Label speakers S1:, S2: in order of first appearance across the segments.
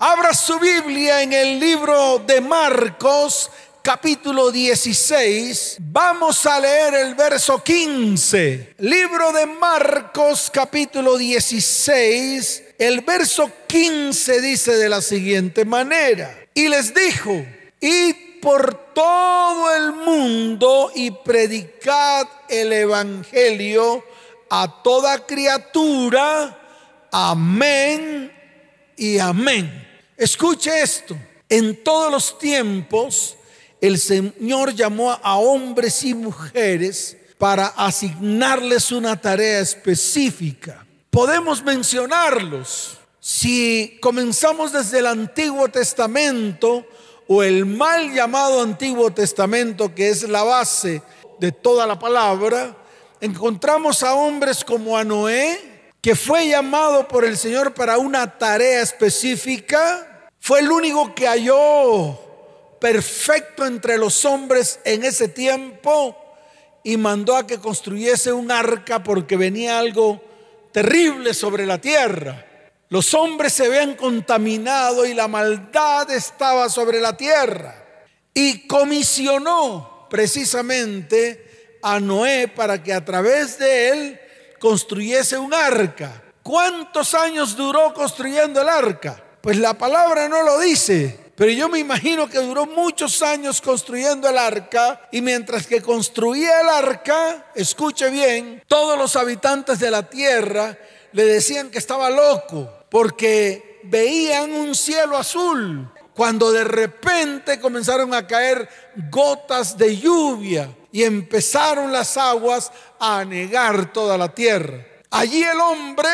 S1: Abra su Biblia en el libro de Marcos, capítulo 16. Vamos a leer el verso 15. Libro de Marcos, capítulo 16. El verso 15 dice de la siguiente manera. Y les dijo, id por todo el mundo y predicad el Evangelio a toda criatura. Amén y amén. Escuche esto. En todos los tiempos el Señor llamó a hombres y mujeres para asignarles una tarea específica. Podemos mencionarlos. Si comenzamos desde el Antiguo Testamento o el mal llamado Antiguo Testamento, que es la base de toda la palabra, encontramos a hombres como a Noé, que fue llamado por el Señor para una tarea específica. Fue el único que halló perfecto entre los hombres en ese tiempo y mandó a que construyese un arca porque venía algo terrible sobre la tierra. Los hombres se habían contaminado y la maldad estaba sobre la tierra. Y comisionó precisamente a Noé para que a través de él construyese un arca. ¿Cuántos años duró construyendo el arca? Pues la palabra no lo dice, pero yo me imagino que duró muchos años construyendo el arca y mientras que construía el arca, escuche bien, todos los habitantes de la tierra le decían que estaba loco porque veían un cielo azul cuando de repente comenzaron a caer gotas de lluvia y empezaron las aguas a anegar toda la tierra. Allí el hombre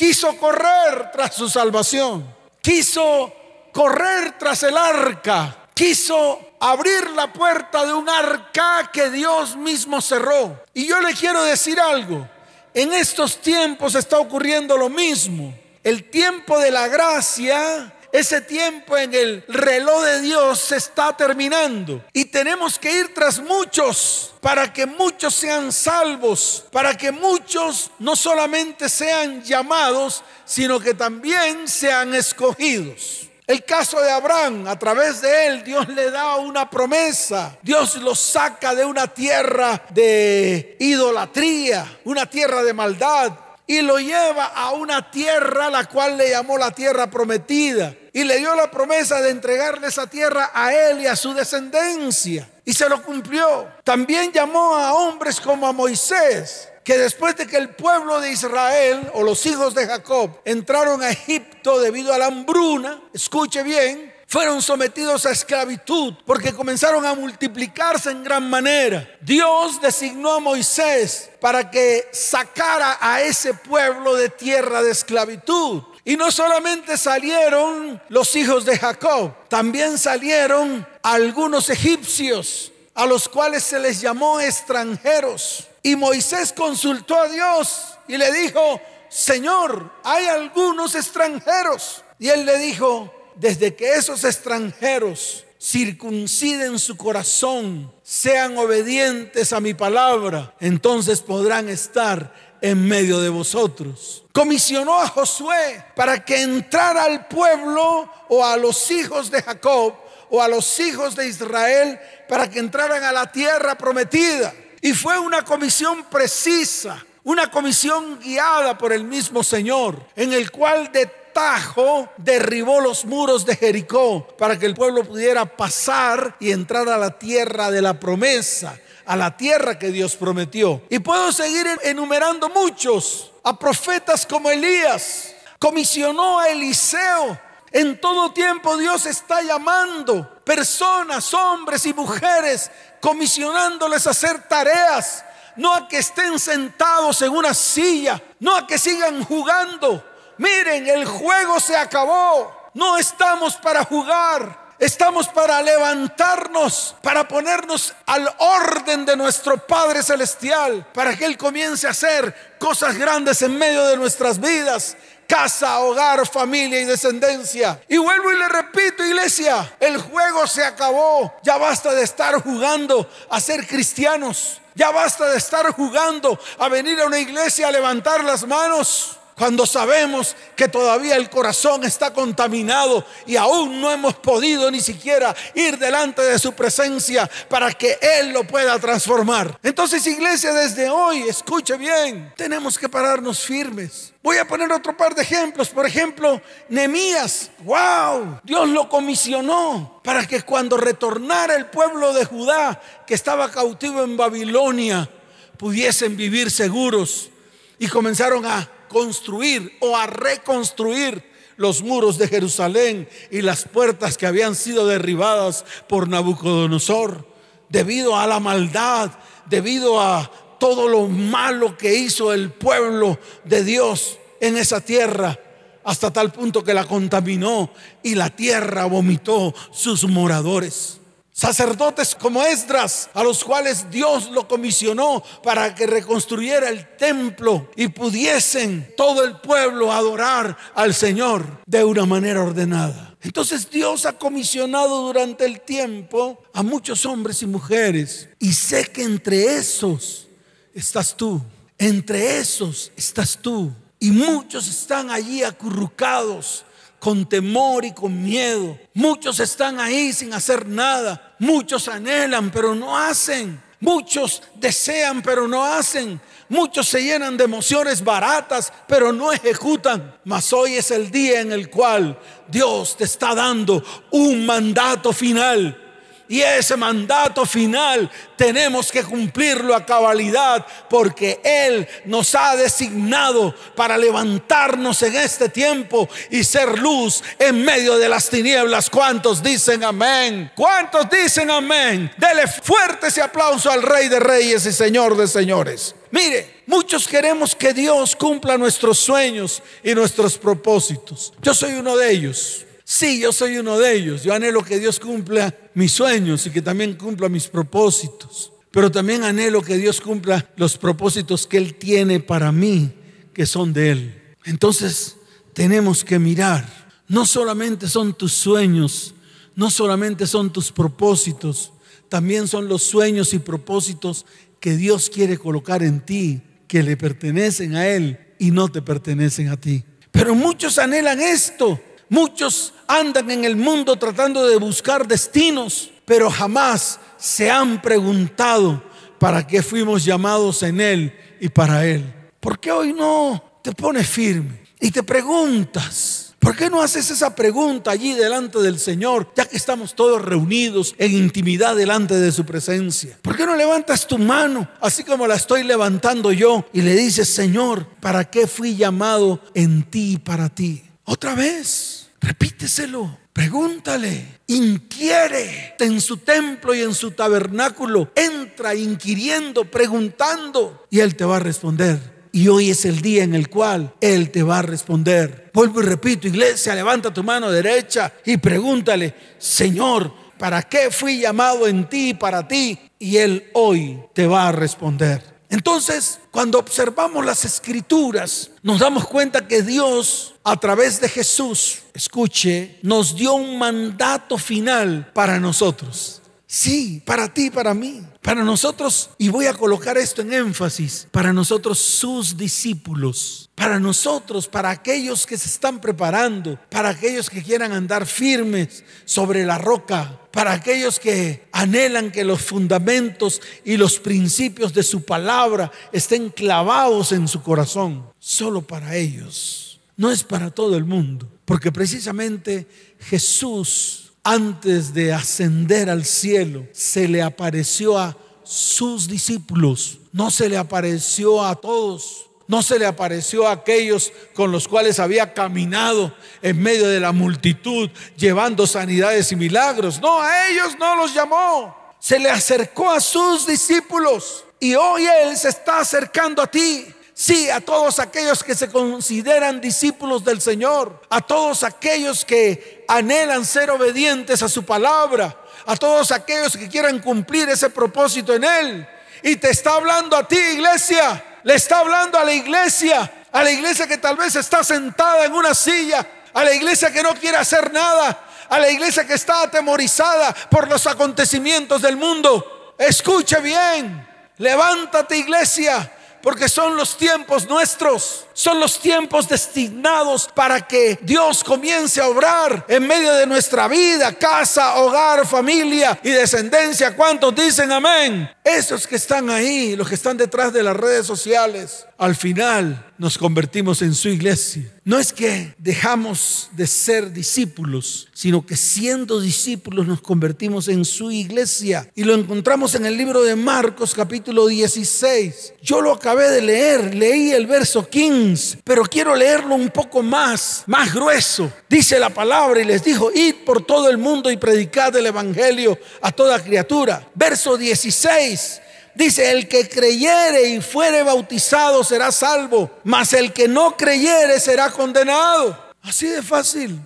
S1: quiso correr tras su salvación, quiso correr tras el arca, quiso abrir la puerta de un arca que Dios mismo cerró. Y yo le quiero decir algo, en estos tiempos está ocurriendo lo mismo. El tiempo de la gracia ese tiempo en el reloj de Dios se está terminando y tenemos que ir tras muchos para que muchos sean salvos, para que muchos no solamente sean llamados, sino que también sean escogidos. El caso de Abraham, a través de él Dios le da una promesa. Dios lo saca de una tierra de idolatría, una tierra de maldad, y lo lleva a una tierra la cual le llamó la tierra prometida y le dio la promesa de entregarle esa tierra a él y a su descendencia y se lo cumplió. También llamó a hombres como a Moisés que después de que el pueblo de Israel o los hijos de Jacob entraron a Egipto debido a la hambruna, escuche bien, fueron sometidos a esclavitud porque comenzaron a multiplicarse en gran manera. Dios designó a Moisés para que sacara a ese pueblo de tierra de esclavitud. Y no solamente salieron los hijos de Jacob, también salieron algunos egipcios a los cuales se les llamó extranjeros. Y Moisés consultó a Dios y le dijo, Señor, hay algunos extranjeros. Y él le dijo, desde que esos extranjeros circunciden su corazón, sean obedientes a mi palabra, entonces podrán estar en medio de vosotros. Comisionó a Josué para que entrara al pueblo o a los hijos de Jacob o a los hijos de Israel para que entraran a la tierra prometida. Y fue una comisión precisa, una comisión guiada por el mismo Señor, en el cual de tajo derribó los muros de Jericó para que el pueblo pudiera pasar y entrar a la tierra de la promesa, a la tierra que Dios prometió. Y puedo seguir enumerando muchos, a profetas como Elías, comisionó a Eliseo. En todo tiempo Dios está llamando personas, hombres y mujeres, comisionándoles a hacer tareas, no a que estén sentados en una silla, no a que sigan jugando, Miren, el juego se acabó. No estamos para jugar. Estamos para levantarnos, para ponernos al orden de nuestro Padre Celestial, para que Él comience a hacer cosas grandes en medio de nuestras vidas, casa, hogar, familia y descendencia. Y vuelvo y le repito, iglesia, el juego se acabó. Ya basta de estar jugando a ser cristianos. Ya basta de estar jugando a venir a una iglesia a levantar las manos. Cuando sabemos que todavía el corazón está contaminado y aún no hemos podido ni siquiera ir delante de su presencia para que Él lo pueda transformar. Entonces, iglesia, desde hoy, escuche bien, tenemos que pararnos firmes. Voy a poner otro par de ejemplos. Por ejemplo, Nemías. ¡Wow! Dios lo comisionó para que cuando retornara el pueblo de Judá, que estaba cautivo en Babilonia, pudiesen vivir seguros. Y comenzaron a construir o a reconstruir los muros de Jerusalén y las puertas que habían sido derribadas por Nabucodonosor, debido a la maldad, debido a todo lo malo que hizo el pueblo de Dios en esa tierra, hasta tal punto que la contaminó y la tierra vomitó sus moradores sacerdotes como Esdras, a los cuales Dios lo comisionó para que reconstruyera el templo y pudiesen todo el pueblo adorar al Señor de una manera ordenada. Entonces Dios ha comisionado durante el tiempo a muchos hombres y mujeres y sé que entre esos estás tú, entre esos estás tú y muchos están allí acurrucados con temor y con miedo. Muchos están ahí sin hacer nada. Muchos anhelan, pero no hacen. Muchos desean, pero no hacen. Muchos se llenan de emociones baratas, pero no ejecutan. Mas hoy es el día en el cual Dios te está dando un mandato final y ese mandato final tenemos que cumplirlo a cabalidad porque Él nos ha designado para levantarnos en este tiempo y ser luz en medio de las tinieblas. ¿Cuántos dicen amén? ¿Cuántos dicen amén? Dele fuerte ese aplauso al Rey de Reyes y Señor de Señores. Mire, muchos queremos que Dios cumpla nuestros sueños y nuestros propósitos. Yo soy uno de ellos. Sí, yo soy uno de ellos. Yo anhelo que Dios cumpla mis sueños y que también cumpla mis propósitos. Pero también anhelo que Dios cumpla los propósitos que Él tiene para mí, que son de Él. Entonces tenemos que mirar. No solamente son tus sueños, no solamente son tus propósitos, también son los sueños y propósitos que Dios quiere colocar en ti, que le pertenecen a Él y no te pertenecen a ti. Pero muchos anhelan esto Muchos andan en el mundo tratando de buscar destinos, pero jamás se han preguntado para qué fuimos llamados en Él y para Él. ¿Por qué hoy no te pones firme y te preguntas? ¿Por qué no haces esa pregunta allí delante del Señor, ya que estamos todos reunidos en intimidad delante de su presencia? ¿Por qué no levantas tu mano, así como la estoy levantando yo, y le dices, Señor, ¿para qué fui llamado en ti y para ti? Otra vez. Repíteselo. Pregúntale, inquiere en su templo y en su tabernáculo. Entra inquiriendo, preguntando y Él te va a responder. Y hoy es el día en el cual Él te va a responder. Vuelvo y repito, iglesia, levanta tu mano derecha y pregúntale, Señor, ¿para qué fui llamado en ti para ti? Y Él hoy te va a responder. Entonces, cuando observamos las escrituras, nos damos cuenta que Dios, a través de Jesús, escuche, nos dio un mandato final para nosotros. Sí, para ti, para mí, para nosotros, y voy a colocar esto en énfasis, para nosotros sus discípulos, para nosotros, para aquellos que se están preparando, para aquellos que quieran andar firmes sobre la roca, para aquellos que anhelan que los fundamentos y los principios de su palabra estén clavados en su corazón, solo para ellos, no es para todo el mundo, porque precisamente Jesús antes de ascender al cielo, se le apareció a sus discípulos, no se le apareció a todos. No se le apareció a aquellos con los cuales había caminado en medio de la multitud llevando sanidades y milagros. No, a ellos no los llamó. Se le acercó a sus discípulos. Y hoy Él se está acercando a ti. Sí, a todos aquellos que se consideran discípulos del Señor, a todos aquellos que anhelan ser obedientes a su palabra, a todos aquellos que quieran cumplir ese propósito en Él. Y te está hablando a ti, iglesia, le está hablando a la iglesia, a la iglesia que tal vez está sentada en una silla, a la iglesia que no quiere hacer nada, a la iglesia que está atemorizada por los acontecimientos del mundo. Escuche bien, levántate iglesia, porque son los tiempos nuestros, Son los tiempos destinados para que Dios comience a obrar en medio de nuestra vida, casa, hogar, familia y descendencia. ¿Cuántos dicen amén? Esos que están ahí, los que están detrás de las redes sociales, al final nos convertimos en su iglesia. No es que dejamos de ser discípulos, sino que siendo discípulos nos convertimos en su iglesia. Y lo encontramos en el libro de Marcos capítulo 16. Yo lo acabé de leer, leí el verso 15, pero quiero leerlo un poco más, más grueso. Dice la palabra y les dijo, id por todo el mundo y predicad el Evangelio a toda criatura. Verso 16. Dice, el que creyere y fuere bautizado será salvo, mas el que no creyere será condenado. Así de fácil.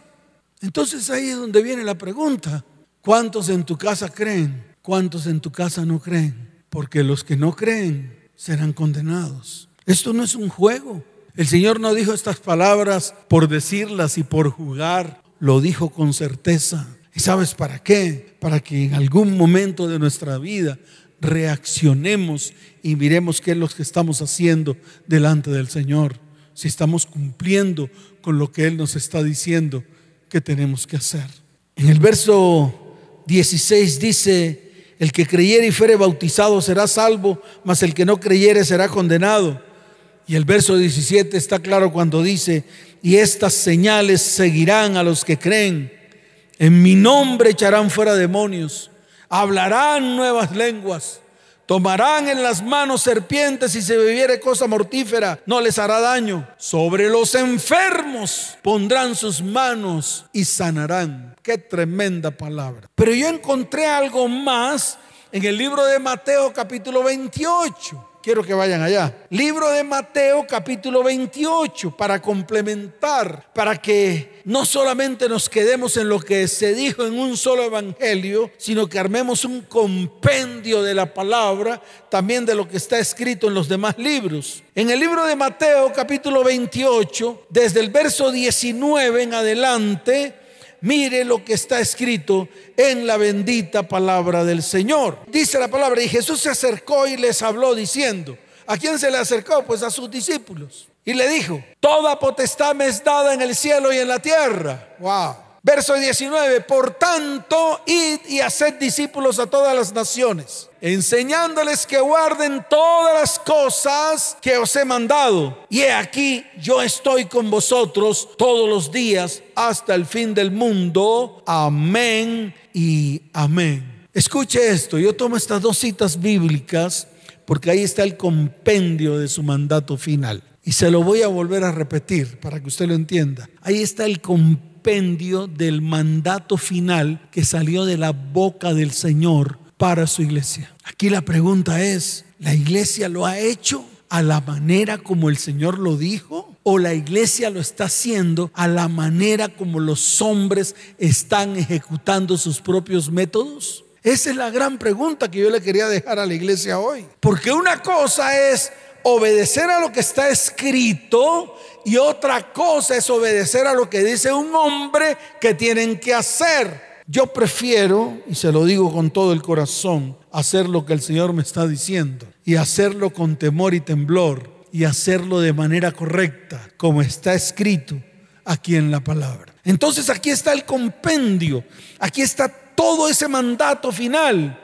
S1: Entonces ahí es donde viene la pregunta. ¿Cuántos en tu casa creen? ¿Cuántos en tu casa no creen? Porque los que no creen serán condenados. Esto no es un juego. El Señor no dijo estas palabras por decirlas y por jugar, lo dijo con certeza. ¿Y sabes para qué? Para que en algún momento de nuestra vida reaccionemos y miremos qué es lo que estamos haciendo delante del Señor. Si estamos cumpliendo con lo que Él nos está diciendo que tenemos que hacer. En el verso 16 dice, el que creyere y fuere bautizado será salvo, mas el que no creyere será condenado. Y el verso 17 está claro cuando dice, y estas señales seguirán a los que creen. En mi nombre echarán fuera demonios hablarán nuevas lenguas, tomarán en las manos serpientes y se bebiere cosa mortífera no les hará daño. Sobre los enfermos pondrán sus manos y sanarán. Qué tremenda palabra. Pero yo encontré algo más en el libro de Mateo capítulo 28. Quiero que vayan allá. Libro de Mateo capítulo 28 para complementar, para que no solamente nos quedemos en lo que se dijo en un solo evangelio, sino que armemos un compendio de la palabra, también de lo que está escrito en los demás libros. En el libro de Mateo capítulo 28, desde el verso 19 en adelante, Mire lo que está escrito en la bendita palabra del Señor. Dice la palabra, y Jesús se acercó y les habló diciendo, ¿a quién se le acercó? Pues a sus discípulos. Y le dijo, toda potestad me es dada en el cielo y en la tierra. Wow. Verso 19, por tanto, id y haced discípulos a todas las naciones, enseñándoles que guarden todas las cosas que os he mandado. Y he aquí, yo estoy con vosotros todos los días hasta el fin del mundo. Amén y amén. Escuche esto, yo tomo estas dos citas bíblicas porque ahí está el compendio de su mandato final. Y se lo voy a volver a repetir para que usted lo entienda. Ahí está el compendio del mandato final que salió de la boca del Señor para su iglesia. Aquí la pregunta es, ¿la iglesia lo ha hecho a la manera como el Señor lo dijo? ¿O la iglesia lo está haciendo a la manera como los hombres están ejecutando sus propios métodos? Esa es la gran pregunta que yo le quería dejar a la iglesia hoy. Porque una cosa es obedecer a lo que está escrito y otra cosa es obedecer a lo que dice un hombre que tienen que hacer. Yo prefiero, y se lo digo con todo el corazón, hacer lo que el Señor me está diciendo y hacerlo con temor y temblor y hacerlo de manera correcta, como está escrito aquí en la palabra. Entonces aquí está el compendio, aquí está todo ese mandato final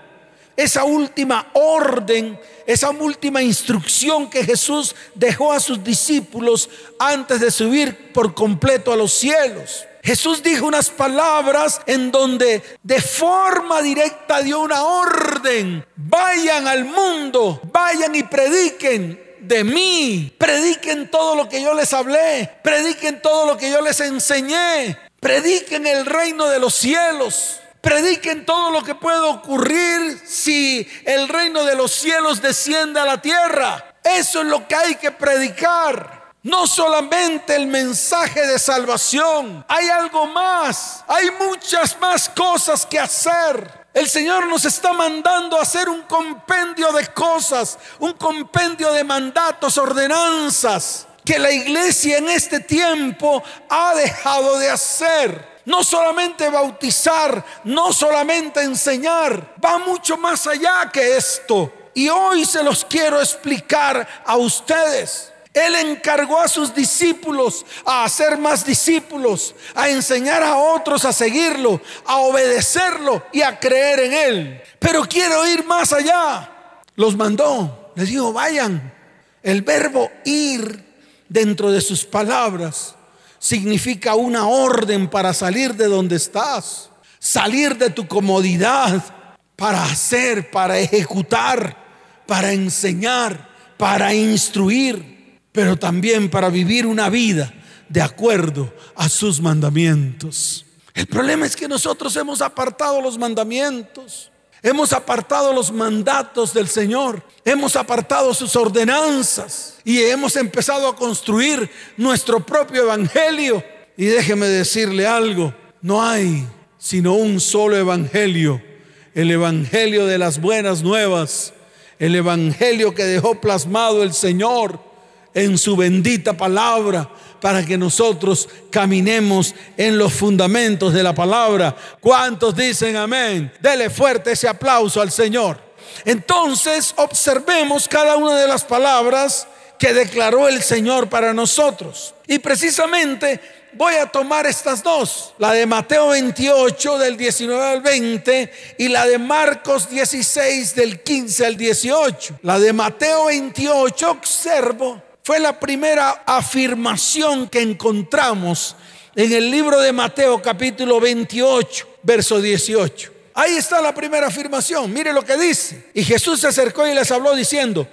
S1: esa última orden, esa última instrucción que Jesús dejó a sus discípulos antes de subir por completo a los cielos. Jesús dijo unas palabras en donde de forma directa dio una orden. Vayan al mundo, vayan y prediquen de mí. Prediquen todo lo que yo les hablé. Prediquen todo lo que yo les enseñé. Prediquen el reino de los cielos. Prediquen todo lo que puede ocurrir si el reino de los cielos desciende a la tierra. Eso es lo que hay que predicar. No solamente el mensaje de salvación, hay algo más, hay muchas más cosas que hacer. El Señor nos está mandando a hacer un compendio de cosas, un compendio de mandatos, ordenanzas, que la iglesia en este tiempo ha dejado de hacer. No solamente bautizar, no solamente enseñar, va mucho más allá que esto. Y hoy se los quiero explicar a ustedes. Él encargó a sus discípulos a hacer más discípulos, a enseñar a otros a seguirlo, a obedecerlo y a creer en Él. Pero quiero ir más allá. Los mandó, les dijo, vayan. El verbo ir dentro de sus palabras significa una orden para salir de donde estás, salir de tu comodidad, para hacer, para ejecutar, para enseñar, para instruir, pero también para vivir una vida de acuerdo a sus mandamientos. El problema es que nosotros hemos apartado los mandamientos, hemos apartado los mandatos del Señor, hemos apartado sus ordenanzas y hemos empezado a construir nuestro propio evangelio. Y déjeme decirle algo, no hay sino un solo evangelio el Evangelio de las buenas nuevas, el Evangelio que dejó plasmado el Señor en su bendita palabra para que nosotros caminemos en los fundamentos de la palabra. ¿Cuántos dicen amén? Dele fuerte ese aplauso al Señor. Entonces observemos cada una de las palabras que declaró el Señor para nosotros. Y precisamente voy a tomar estas dos, la de Mateo 28 del 19 al 20 y la de Marcos 16 del 15 al 18. La de Mateo 28, observo, fue la primera afirmación que encontramos en el libro de Mateo capítulo 28, verso 18. Ahí está la primera afirmación, mire lo que dice. Y Jesús se acercó y les habló diciendo,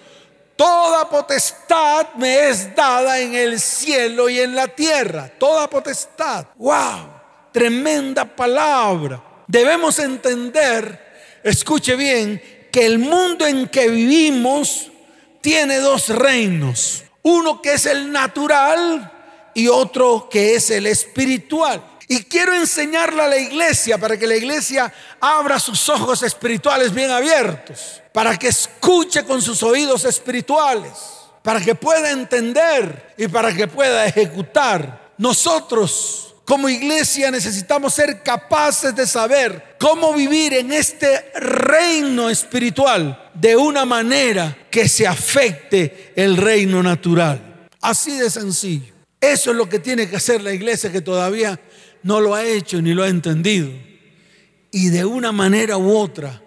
S1: Toda potestad me es dada en el cielo y en la tierra. Toda potestad. ¡Wow! Tremenda palabra. Debemos entender, escuche bien, que el mundo en que vivimos tiene dos reinos. Uno que es el natural y otro que es el espiritual. Y quiero enseñarle a la iglesia para que la iglesia abra sus ojos espirituales bien abiertos, para que escuche con sus oídos espirituales, para que pueda entender y para que pueda ejecutar. Nosotros como iglesia necesitamos ser capaces de saber cómo vivir en este reino espiritual de una manera que se afecte el reino natural. Así de sencillo. Eso es lo que tiene que hacer la iglesia que todavía no lo ha hecho ni lo ha entendido. Y de una manera u otra,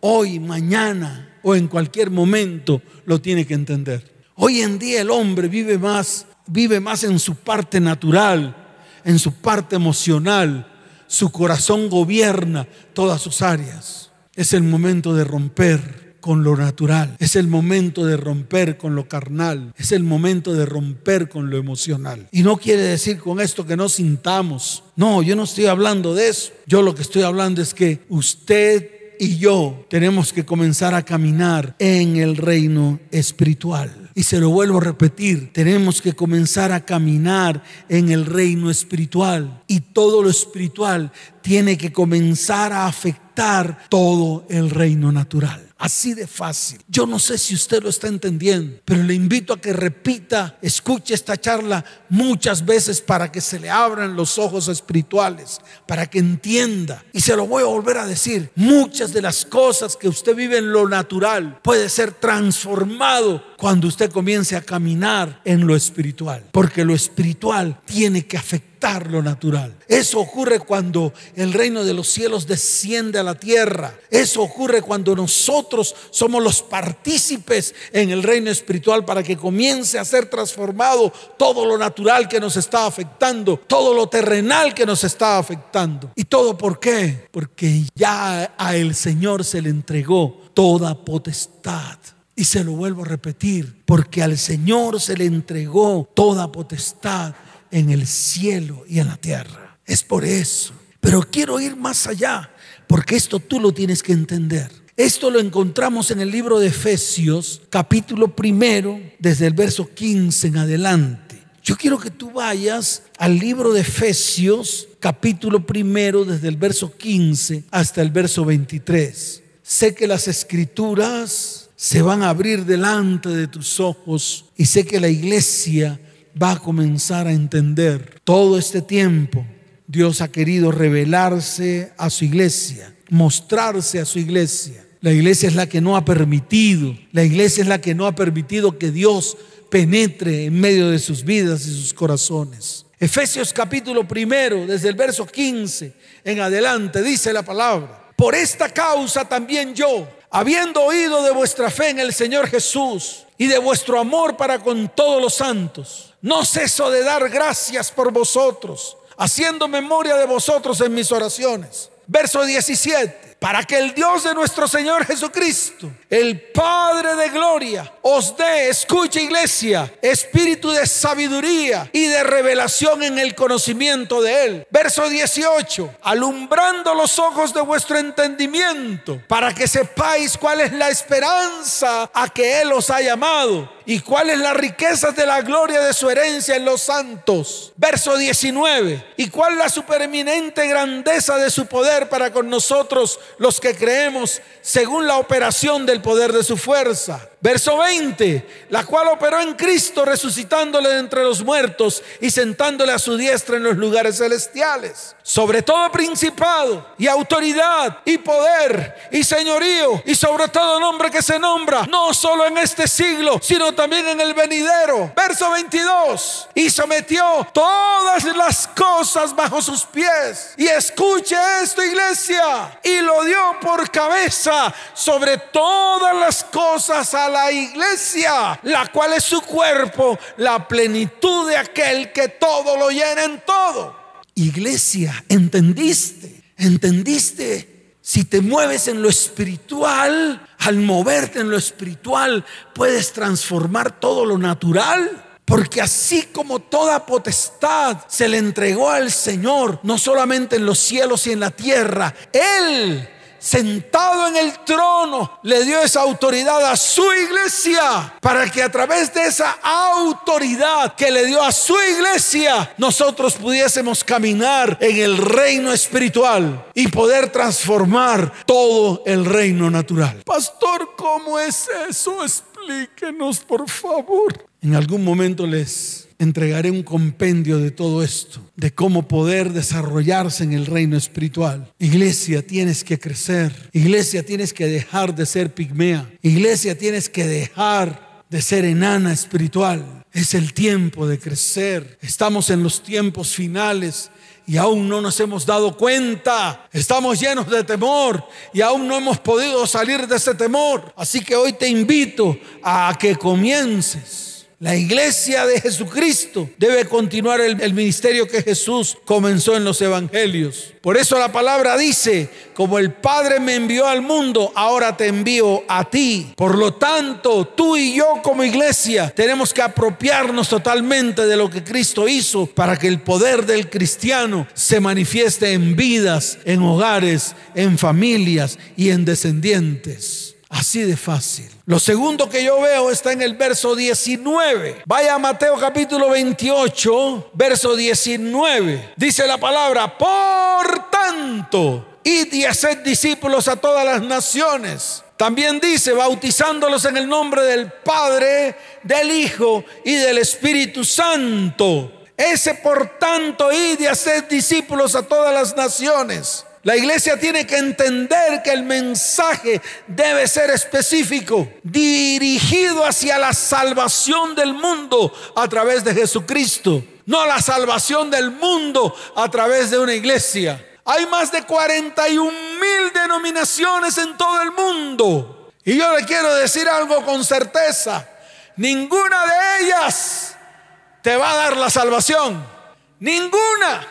S1: hoy, mañana o en cualquier momento lo tiene que entender. Hoy en día el hombre vive más, vive más en su parte natural, en su parte emocional. Su corazón gobierna todas sus áreas. Es el momento de romper con lo natural. Es el momento de romper con lo carnal. Es el momento de romper con lo emocional. Y no quiere decir con esto que no sintamos. No, yo no estoy hablando de eso. Yo lo que estoy hablando es que usted y yo tenemos que comenzar a caminar en el reino espiritual. Y se lo vuelvo a repetir, tenemos que comenzar a caminar en el reino espiritual. Y todo lo espiritual tiene que comenzar a afectar todo el reino natural. Así de fácil. Yo no sé si usted lo está entendiendo, pero le invito a que repita, escuche esta charla muchas veces para que se le abran los ojos espirituales, para que entienda. Y se lo voy a volver a decir, muchas de las cosas que usted vive en lo natural puede ser transformado cuando usted comience a caminar en lo espiritual, porque lo espiritual tiene que afectar lo natural. Eso ocurre cuando el reino de los cielos desciende a la tierra. Eso ocurre cuando nosotros somos los partícipes en el reino espiritual para que comience a ser transformado todo lo natural que nos está afectando, todo lo terrenal que nos está afectando. ¿Y todo por qué? Porque ya a el Señor se le entregó toda potestad. Y se lo vuelvo a repetir, porque al Señor se le entregó toda potestad en el cielo y en la tierra. Es por eso. Pero quiero ir más allá, porque esto tú lo tienes que entender. Esto lo encontramos en el libro de Efesios, capítulo primero, desde el verso 15 en adelante. Yo quiero que tú vayas al libro de Efesios, capítulo primero, desde el verso 15 hasta el verso 23. Sé que las escrituras se van a abrir delante de tus ojos y sé que la iglesia va a comenzar a entender. Todo este tiempo Dios ha querido revelarse a su iglesia, mostrarse a su iglesia. La iglesia es la que no ha permitido, la iglesia es la que no ha permitido que Dios penetre en medio de sus vidas y sus corazones. Efesios capítulo primero, desde el verso 15 en adelante, dice la palabra. Por esta causa también yo, habiendo oído de vuestra fe en el Señor Jesús y de vuestro amor para con todos los santos, no ceso de dar gracias por vosotros, haciendo memoria de vosotros en mis oraciones. Verso 17 para que el Dios de nuestro Señor Jesucristo, el Padre de gloria, os dé, escucha iglesia, espíritu de sabiduría y de revelación en el conocimiento de Él. Verso 18, alumbrando los ojos de vuestro entendimiento, para que sepáis cuál es la esperanza a que Él os ha llamado y cuál es la riqueza de la gloria de su herencia en los santos. Verso 19, y cuál la supereminente grandeza de su poder para con nosotros los que creemos según la operación del poder de su fuerza. Verso 20, la cual operó en Cristo resucitándole de entre los muertos y sentándole a su diestra en los lugares celestiales. Sobre todo principado y autoridad y poder y señorío y sobre todo nombre que se nombra, no solo en este siglo, sino también en el venidero. Verso 22, y sometió todas las cosas bajo sus pies. Y escuche esto iglesia, y lo dio por cabeza sobre todas las cosas a la iglesia, la cual es su cuerpo, la plenitud de aquel que todo lo llena en todo. Iglesia, ¿entendiste? ¿Entendiste? Si te mueves en lo espiritual, al moverte en lo espiritual, puedes transformar todo lo natural. Porque así como toda potestad se le entregó al Señor, no solamente en los cielos y en la tierra, Él sentado en el trono, le dio esa autoridad a su iglesia para que a través de esa autoridad que le dio a su iglesia, nosotros pudiésemos caminar en el reino espiritual y poder transformar todo el reino natural. Pastor, ¿cómo es eso? Explíquenos, por favor. En algún momento les entregaré un compendio de todo esto, de cómo poder desarrollarse en el reino espiritual. Iglesia, tienes que crecer. Iglesia, tienes que dejar de ser pigmea. Iglesia, tienes que dejar de ser enana espiritual. Es el tiempo de crecer. Estamos en los tiempos finales y aún no nos hemos dado cuenta. Estamos llenos de temor y aún no hemos podido salir de ese temor. Así que hoy te invito a que comiences la iglesia de Jesucristo debe continuar el, ministerio que Jesús comenzó en los evangelios. Por eso la palabra dice, como el Padre me envió al mundo, ahora te envío a ti. Por lo tanto, tú y yo como iglesia tenemos que apropiarnos totalmente de lo que Cristo hizo para que el poder del cristiano se manifieste en vidas, en hogares, en familias y en descendientes. Así de fácil. Lo segundo que yo veo está en el verso 19. Vaya a Mateo capítulo 28, verso 19. Dice la palabra, por tanto, id y haced discípulos a todas las naciones. También dice, bautizándolos en el nombre del Padre, del Hijo y del Espíritu Santo. Ese por tanto, id y haced discípulos a todas las naciones la iglesia tiene que entender que el mensaje debe ser específico, dirigido hacia la salvación del mundo a través de Jesucristo, no la salvación del mundo a través de una iglesia. Hay más de 41 mil denominaciones en todo el mundo. Y yo le quiero decir algo con certeza. Ninguna de ellas te va a dar la salvación. Ninguna.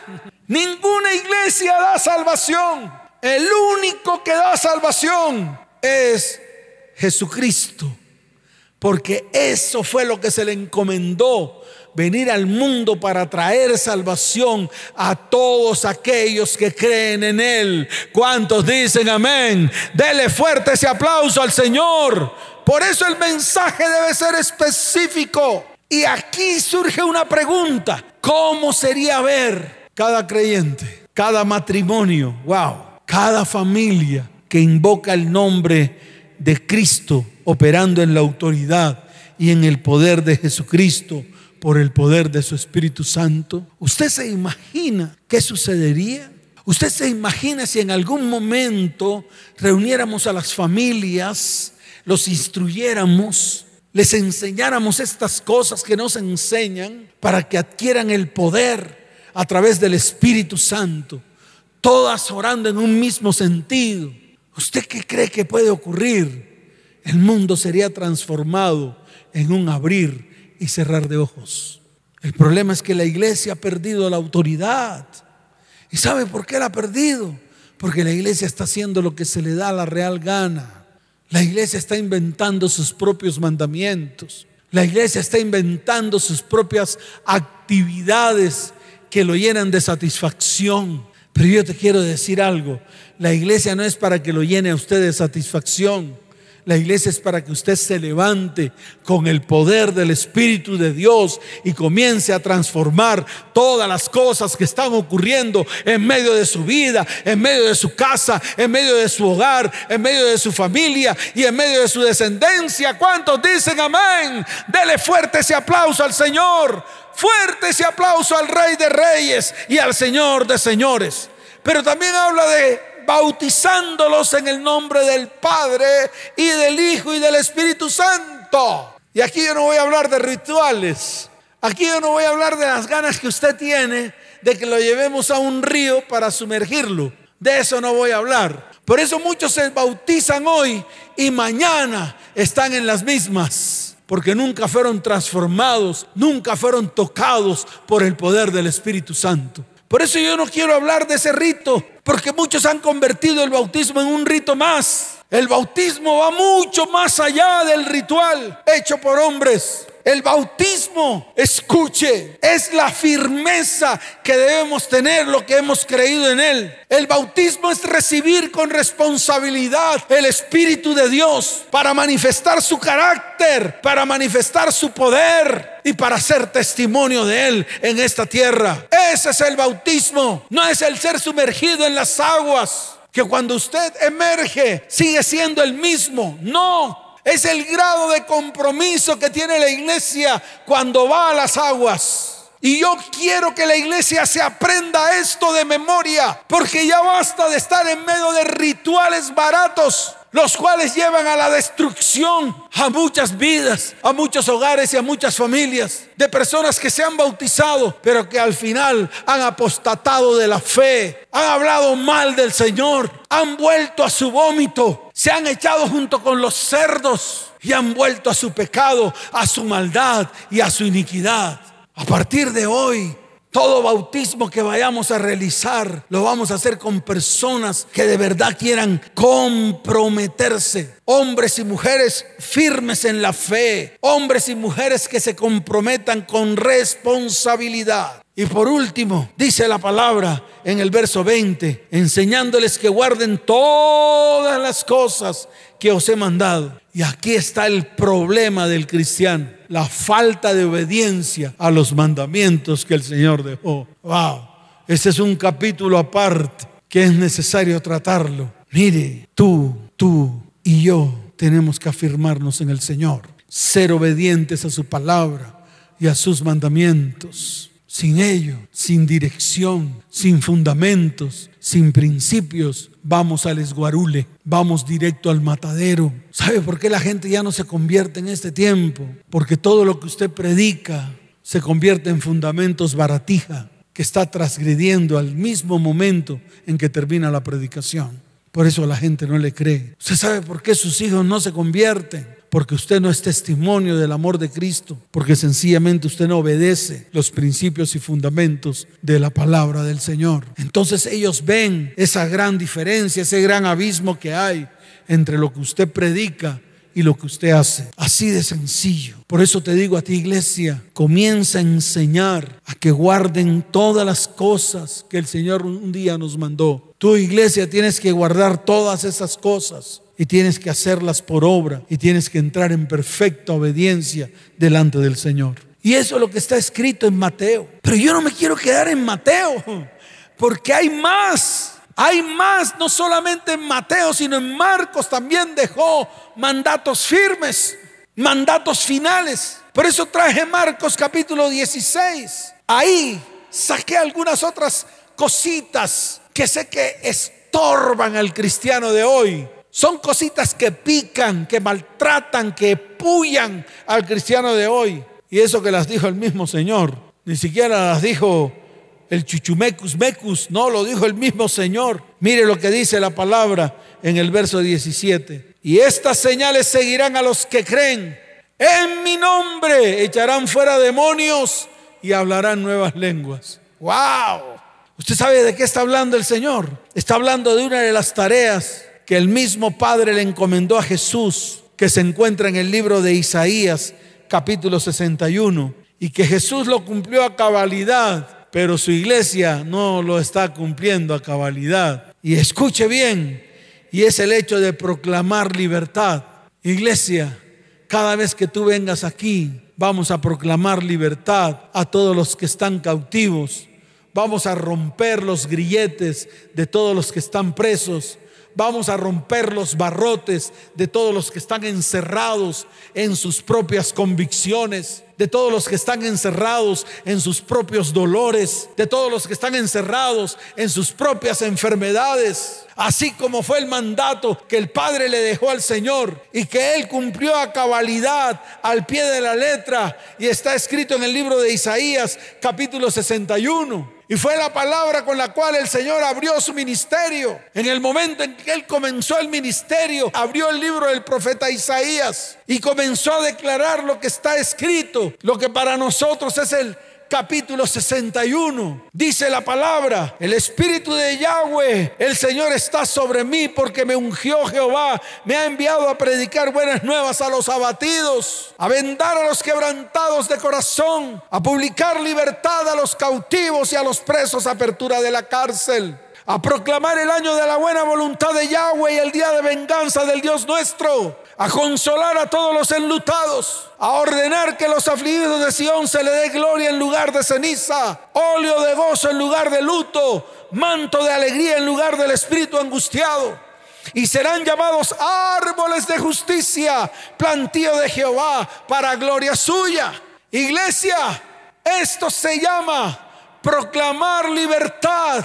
S1: Ninguna iglesia da salvación. El único que da salvación es Jesucristo. Porque eso fue lo que se le encomendó, venir al mundo para traer salvación a todos aquellos que creen en Él. ¿Cuántos dicen amén? Dele fuerte ese aplauso al Señor. Por eso el mensaje debe ser específico. Y aquí surge una pregunta. ¿Cómo sería ver cada creyente, cada matrimonio, wow, cada familia que invoca el nombre de Cristo operando en la autoridad y en el poder de Jesucristo por el poder de su Espíritu Santo. ¿Usted se imagina qué sucedería? ¿Usted se imagina si en algún momento reuniéramos a las familias, los instruyéramos les enseñáramos estas cosas que nos enseñan para que adquieran el poder a través del Espíritu Santo, todas orando en un mismo sentido. ¿Usted qué cree que puede ocurrir? El mundo sería transformado en un abrir y cerrar de ojos. El problema es que la iglesia ha perdido la autoridad. ¿Y sabe por qué la ha perdido? Porque la iglesia está haciendo lo que se le da la real gana. La iglesia está inventando sus propios mandamientos. La iglesia está inventando sus propias actividades que lo llenan de satisfacción. Pero yo te quiero decir algo. La iglesia no es para que lo llene a usted de satisfacción. La iglesia es para que usted se levante con el poder del Espíritu de Dios y comience a transformar todas las cosas que están ocurriendo en medio de su vida, en medio de su casa, en medio de su hogar, en medio de su familia y en medio de su descendencia. ¿Cuántos dicen amén? Dele fuerte ese aplauso al Señor. Fuerte ese aplauso al Rey de Reyes y al Señor de Señores. Pero también habla de bautizándolos en el nombre del Padre y del Hijo y del Espíritu Santo. Y aquí yo no voy a hablar de rituales. Aquí yo no voy a hablar de las ganas que usted tiene de que lo llevemos a un río para sumergirlo. De eso no voy a hablar. Por eso muchos se bautizan hoy y mañana están en las mismas. Porque nunca fueron transformados, nunca fueron tocados por el poder del Espíritu Santo. Por eso yo no quiero hablar de ese rito, porque muchos han convertido el bautismo en un rito más. El bautismo va mucho más allá del ritual hecho por hombres. El bautismo, escuche, es la firmeza que debemos tener lo que hemos creído en Él. El bautismo es recibir con responsabilidad el Espíritu de Dios para manifestar su carácter, para manifestar su poder y para ser testimonio de Él en esta tierra. Ese es el bautismo, no es el ser sumergido en las aguas que cuando usted emerge sigue siendo el mismo. No, es el grado de compromiso que tiene la iglesia cuando va a las aguas. Y yo quiero que la iglesia se aprenda esto de memoria, porque ya basta de estar en medio de rituales baratos los cuales llevan a la destrucción a muchas vidas, a muchos hogares y a muchas familias, de personas que se han bautizado, pero que al final han apostatado de la fe, han hablado mal del Señor, han vuelto a su vómito, se han echado junto con los cerdos y han vuelto a su pecado, a su maldad y a su iniquidad. A partir de hoy, todo bautismo que vayamos a realizar lo vamos a hacer con personas que de verdad quieran comprometerse. Hombres y mujeres firmes en la fe. Hombres y mujeres que se comprometan con responsabilidad. Y por último, dice la palabra en el verso 20, enseñándoles que guarden todas las cosas que os he mandado. Y aquí está el problema del cristiano, la falta de obediencia a los mandamientos que el Señor dejó. Wow, ese es un capítulo aparte que es necesario tratarlo. Mire, tú, tú y yo tenemos que afirmarnos en el Señor, ser obedientes a su palabra y a sus mandamientos. Sin ello, sin dirección, sin fundamentos, sin principios, vamos al esguarule, vamos directo al matadero. ¿Sabe por qué la gente ya no se convierte en este tiempo? Porque todo lo que usted predica se convierte en fundamentos baratija que está transgrediendo al mismo momento en que termina la predicación. Por eso la gente no le cree. ¿Usted sabe por qué sus hijos no se convierten? Porque usted no es testimonio del amor de Cristo, porque sencillamente usted no obedece los principios y fundamentos de la palabra del Señor. Entonces ellos ven esa gran diferencia, ese gran abismo que hay entre lo que usted predica y lo que usted hace. Así de sencillo. Por eso te digo a ti, iglesia, comienza a enseñar a que guarden todas las cosas que el Señor un día nos mandó. Tu iglesia tienes que guardar todas esas cosas y tienes que hacerlas por obra y tienes que entrar en perfecta obediencia delante del Señor. Y eso es lo que está escrito en Mateo. Pero yo no me quiero quedar en Mateo, porque hay más. Hay más, no solamente en Mateo, sino en Marcos también dejó mandatos firmes, mandatos finales. Por eso traje Marcos capítulo 16. Ahí saqué algunas otras cositas que sé que estorban al cristiano de hoy Son cositas que pican, que maltratan, que pullan al cristiano de hoy. Y eso que las dijo el mismo Señor. Ni siquiera las dijo el chuchumecus mecus, no, lo dijo el mismo Señor. Mire lo que dice la palabra en el verso 17. Y estas señales seguirán a los que creen. En mi nombre echarán fuera demonios y hablarán nuevas lenguas. ¡Wow! ¿Usted sabe de qué está hablando el Señor? Está hablando de una de las tareas que el mismo Padre le encomendó a Jesús, que se encuentra en el libro de Isaías, capítulo 61, y que Jesús lo cumplió a cabalidad, pero su iglesia no lo está cumpliendo a cabalidad. Y escuche bien, y es el hecho de proclamar libertad. Iglesia, cada vez que tú vengas aquí, vamos a proclamar libertad a todos los que están cautivos. Vamos a romper los grilletes de todos los que están presos. Vamos a romper los barrotes de todos los que están encerrados en sus propias convicciones de todos los que están encerrados en sus propios dolores, de todos los que están encerrados en sus propias enfermedades, así como fue el mandato que el Padre le dejó al Señor y que Él cumplió a cabalidad al pie de la letra y está escrito en el libro de Isaías capítulo 61. Y fue la palabra con la cual el Señor abrió su ministerio. En el momento en que Él comenzó el ministerio, abrió el libro del profeta Isaías y comenzó a declarar lo que está escrito, lo que para nosotros es el capítulo 61. Dice la palabra, el Espíritu de Yahweh, el Señor está sobre mí porque me ungió Jehová, me ha enviado a predicar buenas nuevas a los abatidos, a vendar a los quebrantados de corazón, a publicar libertad a los cautivos y a los presos, apertura de la cárcel a proclamar el año de la buena voluntad de Yahweh y el día de venganza del Dios nuestro, a consolar a todos los enlutados, a ordenar que los afligidos de Sión se le dé gloria en lugar de ceniza, óleo de gozo en lugar de luto, manto de alegría en lugar del espíritu angustiado. Y serán llamados árboles de justicia, plantío de Jehová para gloria suya. Iglesia, esto se llama proclamar libertad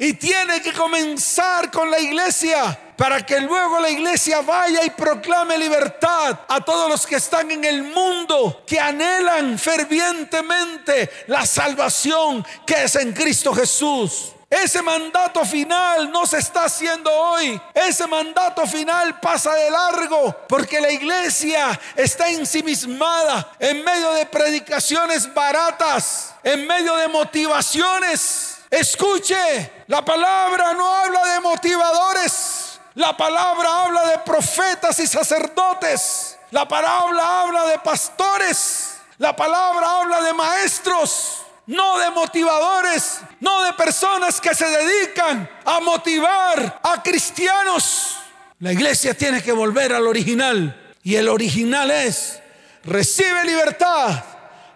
S1: y tiene que comenzar con la iglesia para que luego la iglesia vaya y proclame libertad a todos los que están en el mundo, que anhelan fervientemente la salvación que es en Cristo Jesús. Ese mandato final no se está haciendo hoy. Ese mandato final pasa de largo porque la iglesia está ensimismada en medio de predicaciones baratas, en medio de motivaciones Escuche, la palabra no habla de motivadores. La palabra habla de profetas y sacerdotes. La palabra habla de pastores. La palabra habla de maestros, no de motivadores, no de personas que se dedican a motivar a cristianos. La iglesia tiene que volver al original. Y el original es, recibe libertad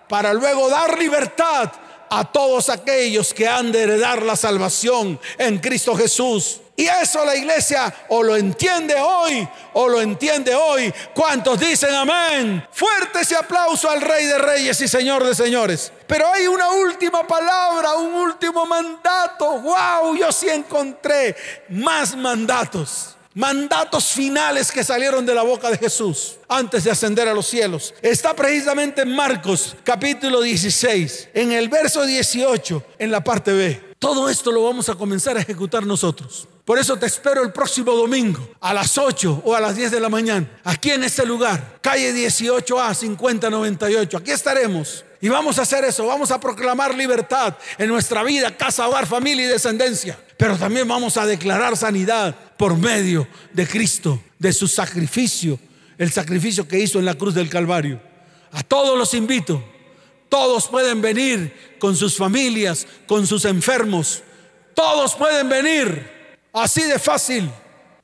S1: para luego dar libertad a todos aquellos que han de heredar la salvación en Cristo Jesús. Y eso la iglesia o lo entiende hoy o lo entiende hoy. ¿Cuántos dicen amén? Fuerte ese aplauso al Rey de Reyes y Señor de Señores. Pero hay una última palabra, un último mandato. ¡Wow! Yo sí encontré más mandatos mandatos finales que salieron de la boca de Jesús antes de ascender a los cielos. Está precisamente en Marcos capítulo 16, en el verso 18, en la parte B. Todo esto lo vamos a comenzar a ejecutar nosotros. Por eso te espero el próximo domingo a las 8 o a las 10 de la mañana, aquí en este lugar, calle 18A 5098. Aquí estaremos. Y vamos a hacer eso, vamos a proclamar libertad en nuestra vida, casa, hogar, familia y descendencia. Pero también vamos a declarar sanidad por medio de Cristo, de su sacrificio, el sacrificio que hizo en la cruz del Calvario. A todos los invito, todos pueden venir con sus familias, con sus enfermos, todos pueden venir, así de fácil.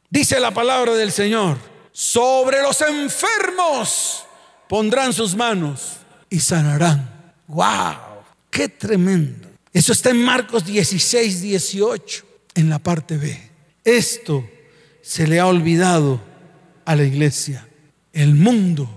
S1: Dice la palabra del Señor, sobre los enfermos pondrán sus manos y sanarán. ¡Wow! ¡Qué tremendo! Eso está en Marcos 16, 18, en la parte B. Esto se le ha olvidado a la iglesia. El mundo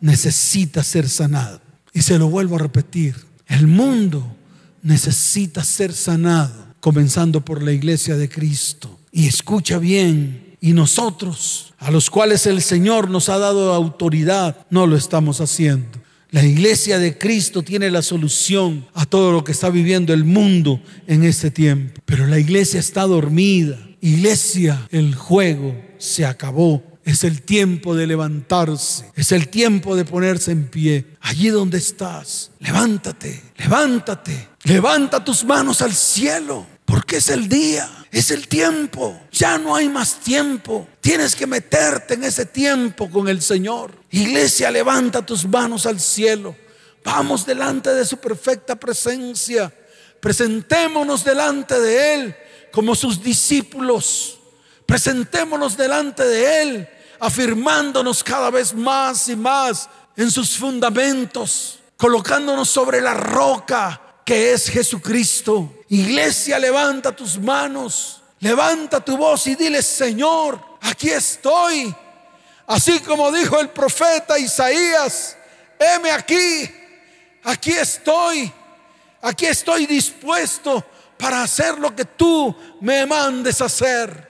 S1: necesita ser sanado. Y se lo vuelvo a repetir. El mundo necesita ser sanado, comenzando por la iglesia de Cristo. Y escucha bien, Y nosotros, a los cuales el Señor nos ha dado autoridad, no lo estamos haciendo. La iglesia de Cristo tiene la solución a todo lo que está viviendo el mundo en este tiempo. Pero la iglesia está dormida. Iglesia, el juego se acabó. Es el tiempo de levantarse. Es el tiempo de ponerse en pie. Allí donde estás, levántate, levántate. Levanta tus manos al cielo. Porque es el día, es el tiempo. Ya no hay más tiempo. Tienes que meterte en ese tiempo con el Señor. Iglesia, levanta tus manos al cielo. Vamos delante de su perfecta presencia. Presentémonos delante de Él como sus discípulos. Presentémonos delante de Él afirmándonos cada vez más y más en sus fundamentos, colocándonos sobre la roca que es Jesucristo. Iglesia, levanta tus manos, levanta tu voz y dile, Señor, aquí estoy. Así como dijo el profeta Isaías, heme aquí, aquí estoy, aquí estoy dispuesto para hacer lo que tú me mandes hacer.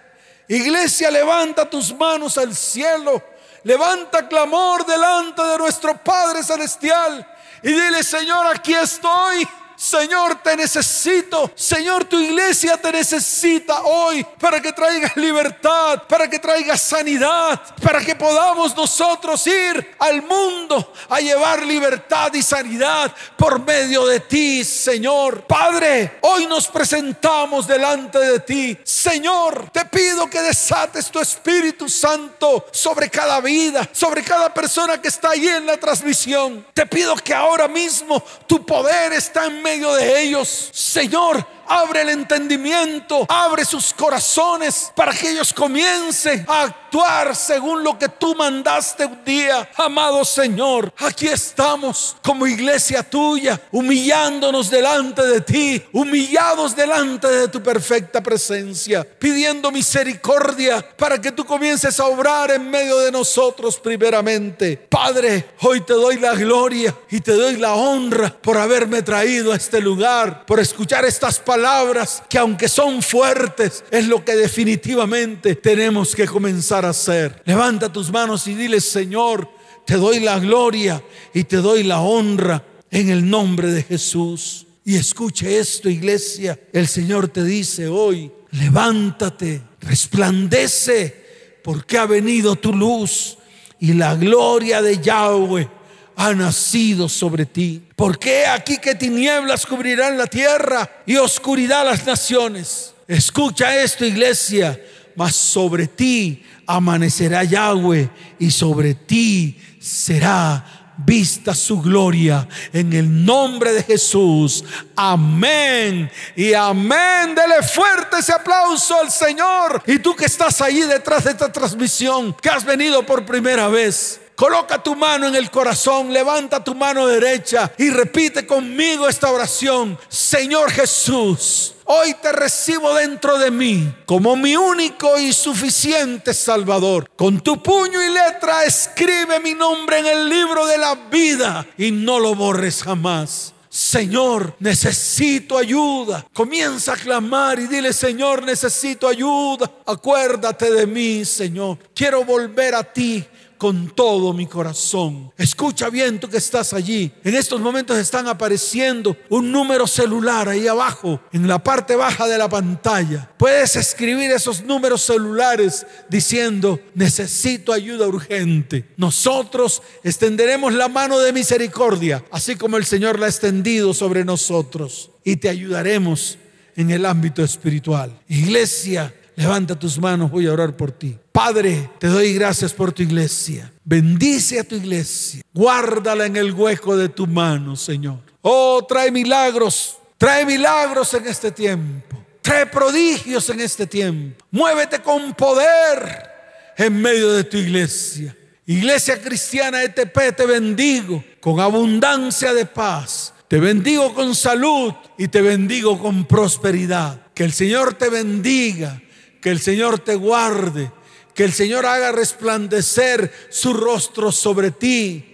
S1: Iglesia, levanta tus manos al cielo. Levanta clamor delante de nuestro Padre Celestial. Y dile, Señor, aquí estoy. Señor, te necesito. Señor, tu iglesia te necesita hoy para que traigas libertad, para que traigas sanidad, para que podamos nosotros ir al mundo a llevar libertad y sanidad por medio de ti, Señor. Padre, hoy nos presentamos delante de ti. Señor, te pido que desates tu Espíritu Santo sobre cada vida, sobre cada persona que está ahí en la transmisión. Te pido que ahora mismo tu poder está en de ellos. Señor, abre el entendimiento, abre sus corazones para que ellos comiencen a actuar según lo que tú mandaste un día. Amado Señor, aquí estamos como iglesia tuya, humillándonos delante de ti, humillados delante de tu perfecta presencia, pidiendo misericordia para que tú comiences a obrar en medio de nosotros primeramente. Padre, hoy te doy la gloria y te doy la honra por haberme traído a este lugar, por escuchar estas palabras palabras que aunque son fuertes, es lo que definitivamente tenemos que comenzar a hacer. Levanta tus manos y dile, Señor, te doy la gloria y te doy la honra en el nombre de Jesús. Y escuche esto, iglesia. El Señor te dice hoy, levántate, resplandece, porque ha venido tu luz y la gloria de Yahweh ha nacido sobre ti. Porque aquí que tinieblas cubrirán la tierra y oscuridad las naciones. Escucha esto, iglesia, mas sobre ti amanecerá Yahweh y sobre ti será vista su gloria en el nombre de Jesús. Amén y amén. Dele fuerte ese aplauso al Señor. Y tú que estás ahí detrás de esta transmisión, que has venido por primera vez. Coloca tu mano en el corazón, levanta tu mano derecha y repite conmigo esta oración. Señor Jesús, hoy te recibo dentro de mí como mi único y suficiente Salvador. Con tu puño y letra escribe mi nombre en el libro de la vida y no lo borres jamás. Señor, necesito ayuda. Comienza a clamar y dile, Señor, necesito ayuda. Acuérdate de mí, Señor. Quiero volver a ti con todo mi corazón. Escucha bien tú que estás allí. En estos momentos están apareciendo un número celular ahí abajo, en la parte baja de la pantalla. Puedes escribir esos números celulares diciendo, necesito ayuda urgente. Nosotros extenderemos la mano de misericordia, así como el Señor la ha extendido sobre nosotros, y te ayudaremos en el ámbito espiritual. Iglesia, Levanta tus manos, voy a orar por ti. Padre, te doy gracias por tu iglesia. Bendice a tu iglesia. Guárdala en el hueco de tu mano, Señor. Oh, trae milagros. Trae milagros en este tiempo. Trae prodigios en este tiempo. Muévete con poder en medio de tu iglesia. Iglesia cristiana ETP, te bendigo con abundancia de paz. Te bendigo con salud y te bendigo con prosperidad. Que el Señor te bendiga que el Señor te guarde, que el Señor haga resplandecer su rostro sobre ti,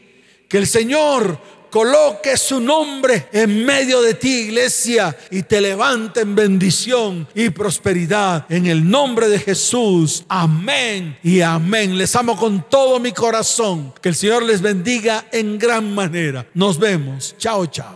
S1: que el Señor coloque su nombre en medio de ti, iglesia, y te levante en bendición y prosperidad. En el nombre de Jesús. Amén y amén. Les amo con todo mi corazón. Que el Señor les bendiga en gran manera. Nos vemos. Chao, chao.